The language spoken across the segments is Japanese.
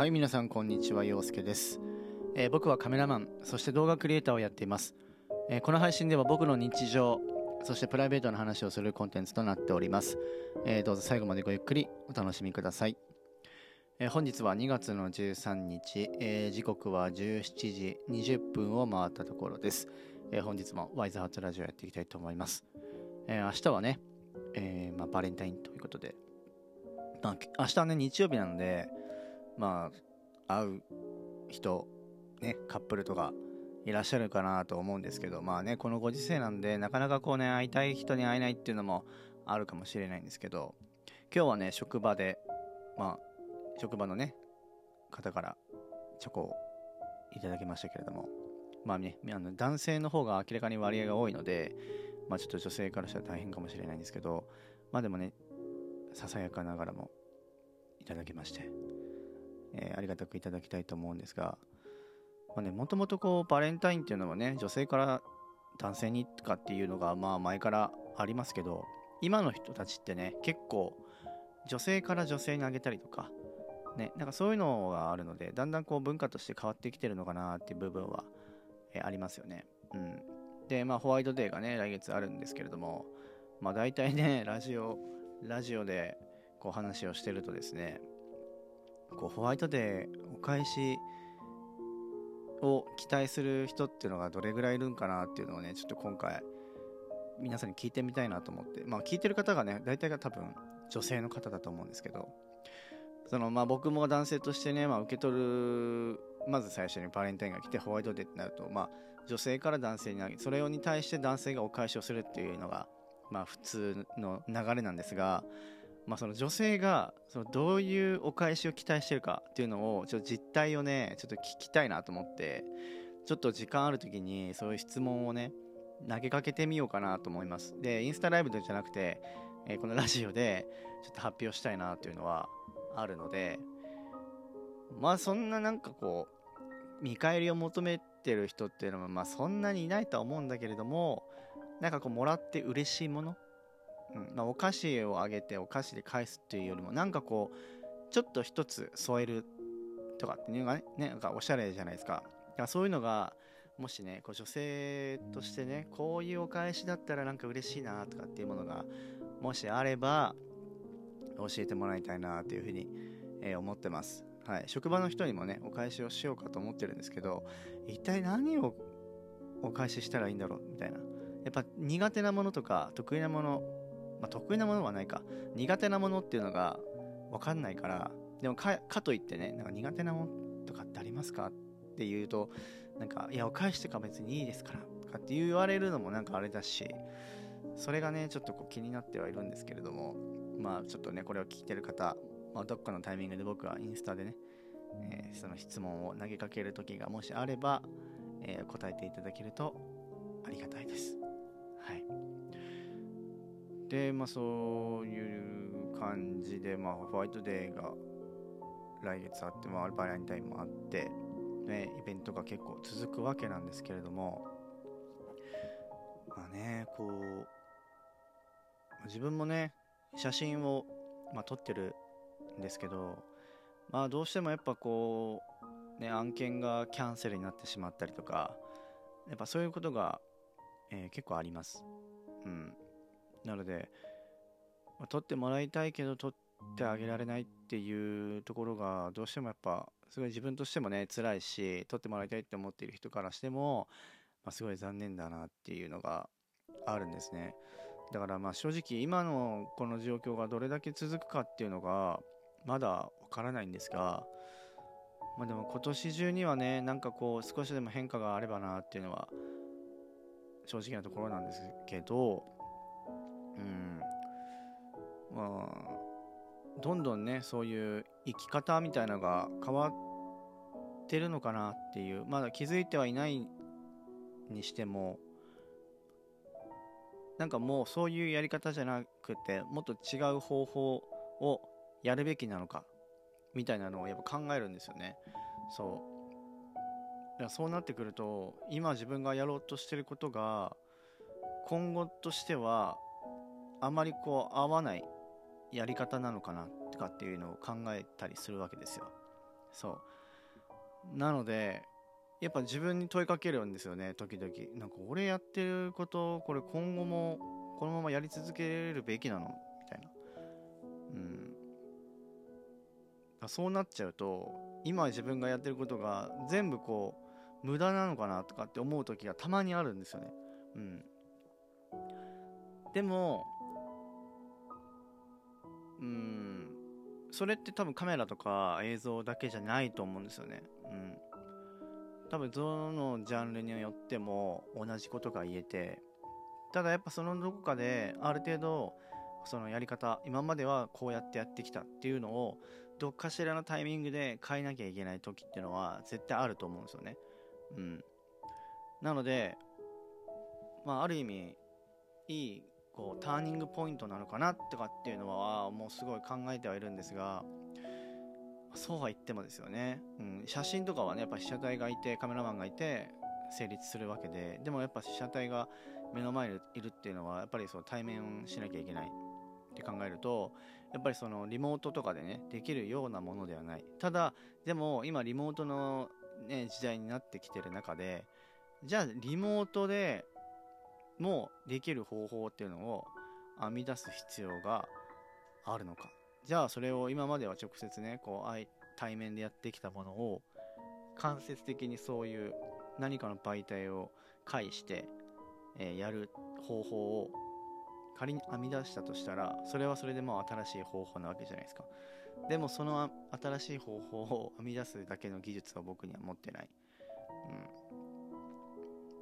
はい皆さんこんにちは陽介です、えー、僕はカメラマンそして動画クリエイターをやっています、えー、この配信では僕の日常そしてプライベートな話をするコンテンツとなっております、えー、どうぞ最後までごゆっくりお楽しみください、え本日は2月の13日、え時刻は17時20分を回ったところです、え本日もワイズハートラジオやっていきたいと思います、え明日はね、えまあ、バレンタインということで。まあ、明日はね、日曜日なので、まあ、会う人、ね、カップルとかいらっしゃるかなと思うんですけど、まあね、このご時世なんで、なかなかこうね、会いたい人に会えないっていうのもあるかもしれないんですけど、今日はね、職場で、まあ、職場のね、方からチョコをいただきましたけれども、まあね、あの男性の方が明らかに割合が多いので、まあちょっと女性からしたら大変かもしれないんですけど、まあでもね、ささやかながらもいただきまして、えー、ありがたくいただきたいと思うんですが、まあね、もともとこうバレンタインっていうのはね女性から男性にとかっていうのがまあ前からありますけど今の人たちってね結構女性から女性にあげたりとかねなんかそういうのがあるのでだんだんこう文化として変わってきてるのかなっていう部分は、えー、ありますよね。うん。でまあホワイトデーがね来月あるんですけれどもまあ大体ねラジオラジオでこう話をしてるとですねこうホワイトデーお返しを期待する人っていうのがどれぐらいいるんかなっていうのをねちょっと今回皆さんに聞いてみたいなと思って。まあ聞いてる方がね大体が多分女性の方だと思うんですけどそのまあ僕も男性としてね、まあ、受け取るまず最初にバレンタインが来てホワイトデーってなるとまあ女性から男性にあげそれに対して男性がお返しをするっていうのがまあ、普通の流れなんですが、まあ、その女性がそのどういうお返しを期待してるかっていうのをちょっと実態をねちょっと聞きたいなと思ってちょっと時間ある時にそういう質問をね投げかけてみようかなと思います。でインスタライブじゃなくて、えー、このラジオでちょっと発表したいなというのはあるのでまあそんななんかこう見返りを求めてる人っていうのはまあそんなにいないとは思うんだけれどもなんかこうもらって嬉しいもの、うん。まあ、お菓子をあげてお菓子で返すっていうよりもなんかこうちょっと一つ添えるとかっていうのがねなんかおしゃれじゃないですか。かそういうのがもしねこう女性としてねこういうお返しだったらなんか嬉しいなとかっていうものがもしあれば教えてもらいたいなというふうに、えー、思ってます。はい、職場の人にもねお返しをしようかと思ってるんですけど一体何をお返ししたらいいんだろう？みたいな。やっぱ苦手なものとか得意なもの、まあ、得意なものはないか苦手なものっていうのが分かんないからでもかといってねなんか苦手なものとかってありますか？って言うとなんかいやお返しとか別にいいですからとかって言われるのもなんかあれだしそれがねちょっとこう気になってはいるんですけれどもまあちょっとねこれを聞いてる方、まあ、どっかのタイミングで僕はインスタでね、えー、その質問を投げかける時がもしあれば、えー、答えていただけるとありがたいです。はい。で、まあそういう感じで、まあホワイトデーが来月あって、まあバレンタインもあって、ね、イベントが結構続くわけなんですけれども、まあね、こう、自分もね、写真を、まあ、撮ってるんですけど、まあどうしてもやっぱこう、ね、案件がキャンセルになってしまったりとか、やっぱそういうことがえー、結構あります。うん。なので、まあ、撮ってもらいたいけど撮ってあげられないっていうところがどうしてもやっぱすごい自分としてもね辛いし撮ってもらいたいって思っている人からしても、まあ、すごい残念だなっていうのがあるんですね。だからまあ正直今のこの状況がどれだけ続くかっていうのがまだわからないんですが、まあ、でも今年中にはねなんかこう少しでも変化があればなっていうのは正直なところなんですけど、うん、まあ、どんどんね、そういう生き方みたいなのが変わってるのかなっていう、まだ気づいてはいないにしても、なんかもうそういうやり方じゃなくて、もっと違う方法をやるべきなのか、みたいなのをやっぱ考えるんですよね。そう。いやそうなってくると今自分がやろうとしてることが今後としてはあまりこう合わないやり方なのかなとかっていうのを考えたりするわけですよ。そう。なのでやっぱ自分に問いかけるんですよね時々。なんか俺やってることこれ今後もこのままやり続けるべきなの？みたいな。うん。そうなっちゃうと今自分がやってることが全部こう無駄なのかなとかって思う時がたまにあるんですよね。うん。でもうん。それって多分カメラとか映像だけじゃないと思うんですよね。うん。多分どのジャンルによっても同じことが言えて。ただやっぱそのどこかである程度そのやり方今まではこうやってやってきたっていうのをどっかしらのタイミングで変えなきゃいけない時っていうのは絶対あると思うんですよね。うん。なのでまあある意味いいこうターニングポイントなのかなとかっていうのはもうすごい考えてはいるんですがそうは言ってもですよね、うん、写真とかはねやっぱ被写体がいてカメラマンがいて成立するわけででもやっぱ被写体が目の前にいるっていうのはやっぱりそう対面しなきゃいけない。って考えるとやっぱりそのリモートとかでねできるようなものではない。ただでも今リモートの、ね、時代になってきてる中でじゃあリモートでもできる方法っていうのを編み出す必要があるのか。じゃあそれを今までは直接ねこう対面でやってきたものを間接的にそういう何かの媒体を介して、えー、やる方法を仮に編み出したとしたらそれはそれでもう新しい方法なわけじゃないですか。でもその新しい方法を編み出すだけの技術は僕には持ってない、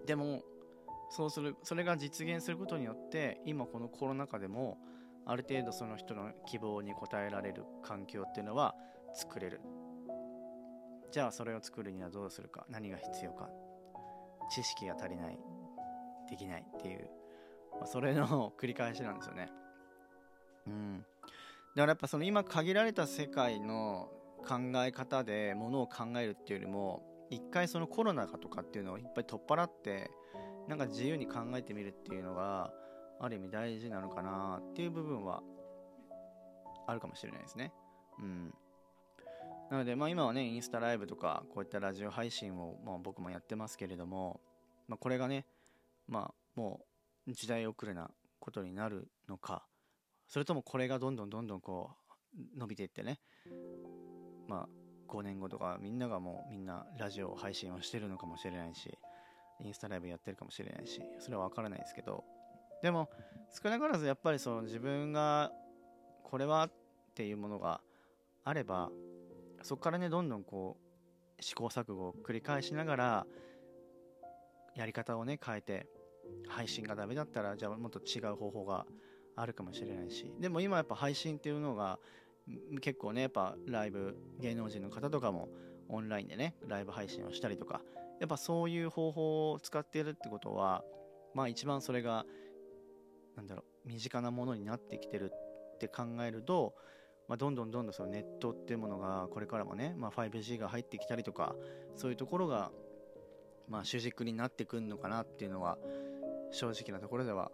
うん、でもそうするそれが実現することによって今このコロナ禍でもある程度その人の希望に応えられる環境っていうのは作れる。じゃあそれを作るにはどうするか。何が必要か。知識が足りない。できない。っていう。それの繰り返しなんですよね。うん。だからやっぱその今限られた世界の考え方でものを考えるっていうよりも一回そのコロナ禍とかっていうのをいっぱい取っ払ってなんか自由に考えてみるっていうのがある意味大事なのかなっていう部分はあるかもしれないですね。うん。なので、まあ今はね、インスタライブとか、こういったラジオ配信を、まあ、僕もやってますけれども、まあこれがね、まあもう時代遅れなことになるのか、それともこれがどんどんどんどんこう伸びていってね、まあ5年後とかみんながもうみんなラジオ配信をしてるのかもしれないし、インスタライブやってるかもしれないし、それはわからないですけど、でも少なからずやっぱりその自分がこれはっていうものがあればそこからねどんどんこう試行錯誤を繰り返しながらやり方をね変えて配信がダメだったらじゃあもっと違う方法があるかもしれないしでも今やっぱ配信っていうのが結構ねやっぱライブ芸能人の方とかもオンラインでねライブ配信をしたりとかやっぱそういう方法を使っているってことはまあ一番それがなんだろう身近なものになってきてるって考えると、まあ、どんどんどんどんそのネットっていうものがこれからもね、まあ、5G が入ってきたりとかそういうところが、まあ、主軸になってくるのかなっていうのは正直なところでは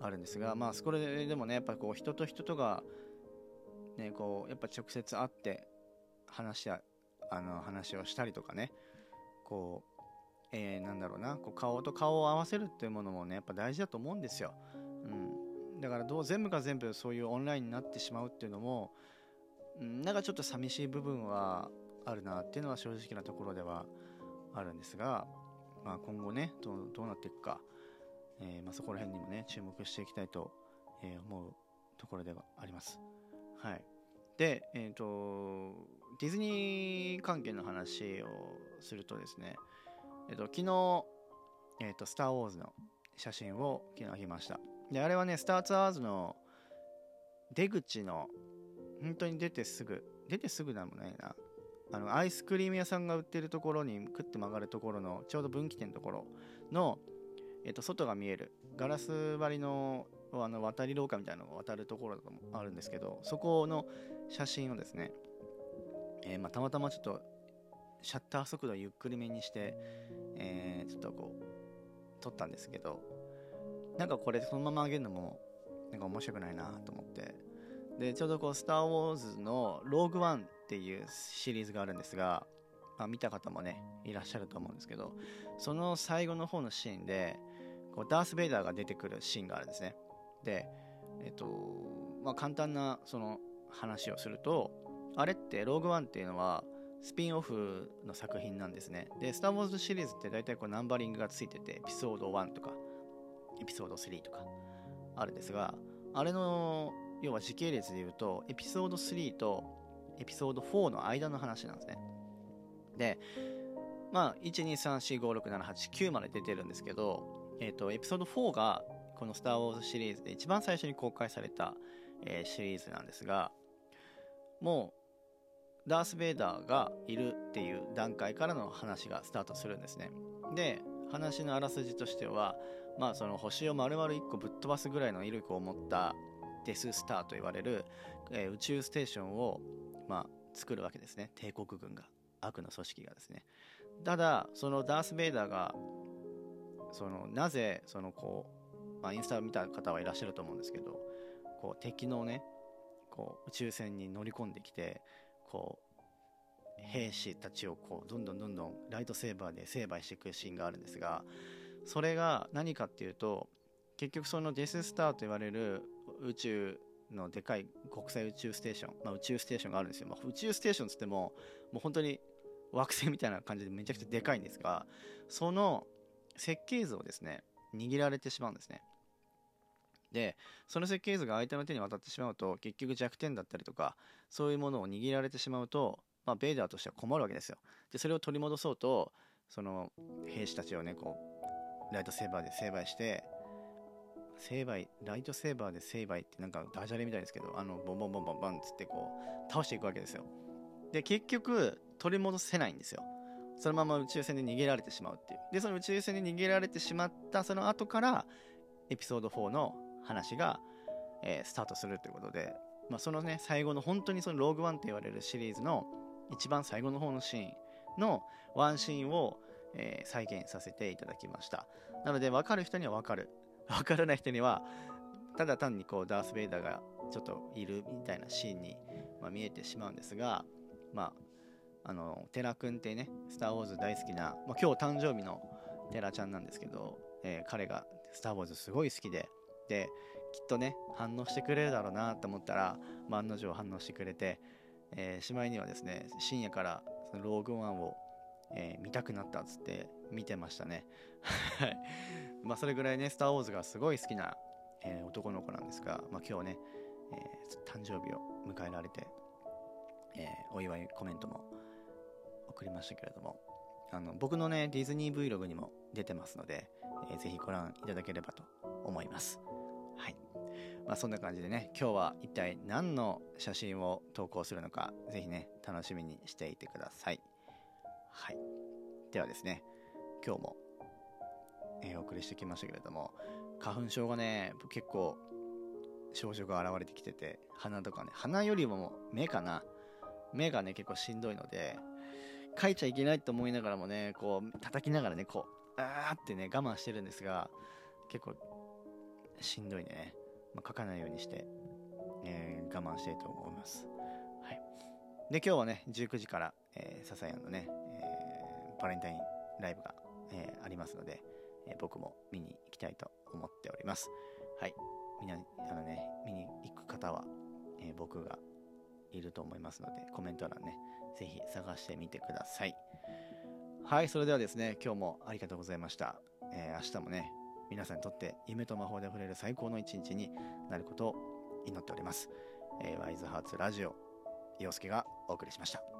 あるんですがまあそこででもねやっぱこう人と人とがねこうやっぱ直接会って話しあの話をしたりとかねこうえー、なんだろうなこう顔と顔を合わせるっていうものもねやっぱ大事だと思うんですよ。うん、だからどう全部が全部そういうオンラインになってしまうっていうのも、うん、なんかちょっと寂しい部分はあるなっていうのは正直なところではあるんですが、まあ、今後ねどうなっていくか、えー、まあ、そこら辺にもね注目していきたいと、え、思うところではあります。はい、で、えーとディズニー関係の話をするとですね、えっと、昨日、えっと、スター・ウォーズの写真を昨日見ました。で、あれはね、スター・ツアーズの出口の、本当に出てすぐ、出てすぐなんもないな。あの、アイスクリーム屋さんが売ってるところに、クッて曲がるところの、ちょうど分岐点のところの、えっと、外が見える、ガラス張りの、あの渡り廊下みたいなのが渡るところもあるんですけど、そこの写真をですね、えー、まあ、たまたまちょっとシャッター速度ゆっくりめにして、えー、ちょっとこう撮ったんですけどなんかこれそのまま上げるのもなんか面白くないなと思って。でちょうどこう「スター・ウォーズ」の「ローグ・ワン」っていうシリーズがあるんですが、まあ、見た方もねいらっしゃると思うんですけどその最後の方のシーンでこうダース・ベイダーが出てくるシーンがあるんですね。でえっとまあ簡単なその話をするとあれって「ローグ・ワン」っていうのはスピンオフの作品なんですね。で「スター・ウォーズ」シリーズって大体こうナンバリングがついててエピソード1とかエピソード3とかあるんですがあれの要は時系列で言うとエピソード3とエピソード4の間の話なんですね。でまあ123456789まで出てるんですけど、えっ、ー、とエピソード4がこの「スター・ウォーズ」シリーズで一番最初に公開された、えー、シリーズなんですがもうダース・ベイダーがいるっていう段階からの話がスタートするんですね。で話のあらすじとしてはまあその星を丸々1個ぶっ飛ばすぐらいの威力を持ったデススターと言われる、えー、宇宙ステーションを、まあ、作るわけですね。帝国軍が悪の組織がですね。ただそのダース・ベイダーがそのなぜそのこう、まあ、インスタを見た方はいらっしゃると思うんですけどこう敵のねこう宇宙船に乗り込んできてこう兵士たちをこうどんどんどんどんライトセーバーで成敗していくシーンがあるんですがそれが何かっていうと結局そのデススターと言われる宇宙のでかい国際宇宙ステーション、まあ、宇宙ステーションがあるんですよ、まあ、宇宙ステーションつってももう本当に惑星みたいな感じでめちゃくちゃでかいんですがその設計図をですね握られてしまうんですね。でその設計図が相手の手に渡ってしまうと結局弱点だったりとかそういうものを握られてしまうと、まあ、ベイダーとしては困るわけですよ。でそれを取り戻そうとその兵士たちをねこうライトセーバーで成敗して成敗ライトセーバーで成敗ってなんかダジャレみたいですけどあのボンボンボンボンボンっつってこう倒していくわけですよ。で結局取り戻せないんですよ。そのまま宇宙船で逃げられてしまうっていう。でその宇宙船で逃げられてしまったその後からエピソード4の話が、えー、スタートするということで、まあ、そのね最後の本当にそのローグワンって言われるシリーズの一番最後の方のシーンのワンシーンを、えー、再現させていただきました。なので分かる人には分かる。分からない人にはただ単にこうダース・ベイダーがちょっといるみたいなシーンに、まあ、見えてしまうんですがまああのテラ君ってね「スター・ウォーズ」大好きな、まあ、今日誕生日のテラちゃんなんですけど、えー、彼が「スター・ウォーズ」すごい好きできっとね反応してくれるだろうなと思ったら、案の定反応してくれて、えー、しまいにはですね深夜からそのローグワンを、えー、見たくなったっつって見てましたね。はい。まあそれぐらいね「スター・ウォーズ」がすごい好きな、えー、男の子なんですが、まあ、今日ね、え誕生日を迎えられて、えお祝いコメントも送りましたけれどもあの僕のねディズニー Vlog にも出てますので、えー、ぜひご覧いただければと思います。はい。まあそんな感じでね今日は一体何の写真を投稿するのかぜひね楽しみにしていてください。はい。ではですね今日も、えー、お送りしてきましたけれども花粉症がね結構症状が現れてきてて鼻とかね鼻よりも目かな。目がね結構しんどいので書いちゃいけないと思いながらもねこう叩きながらねこうあーってね我慢してるんですが結構しんどいね、まあ、書かないようにして、えー、我慢したいと思います。はい。で、今日はね、19時から、えー、ササヤンのね、えー、バレンタインライブが、えー、ありますので、え、僕も見に行きたいと思っております。はい。みんな、あのね、見に行く方は、え、僕がいると思いますので、コメント欄ね、ぜひ探してみてください。はい、それではですね、今日もありがとうございました。え、明日もね、皆さんにとって夢と魔法で触れる最高の一日になることを祈っております。えー、ワイズハーツラジオ、洋介がお送りしました。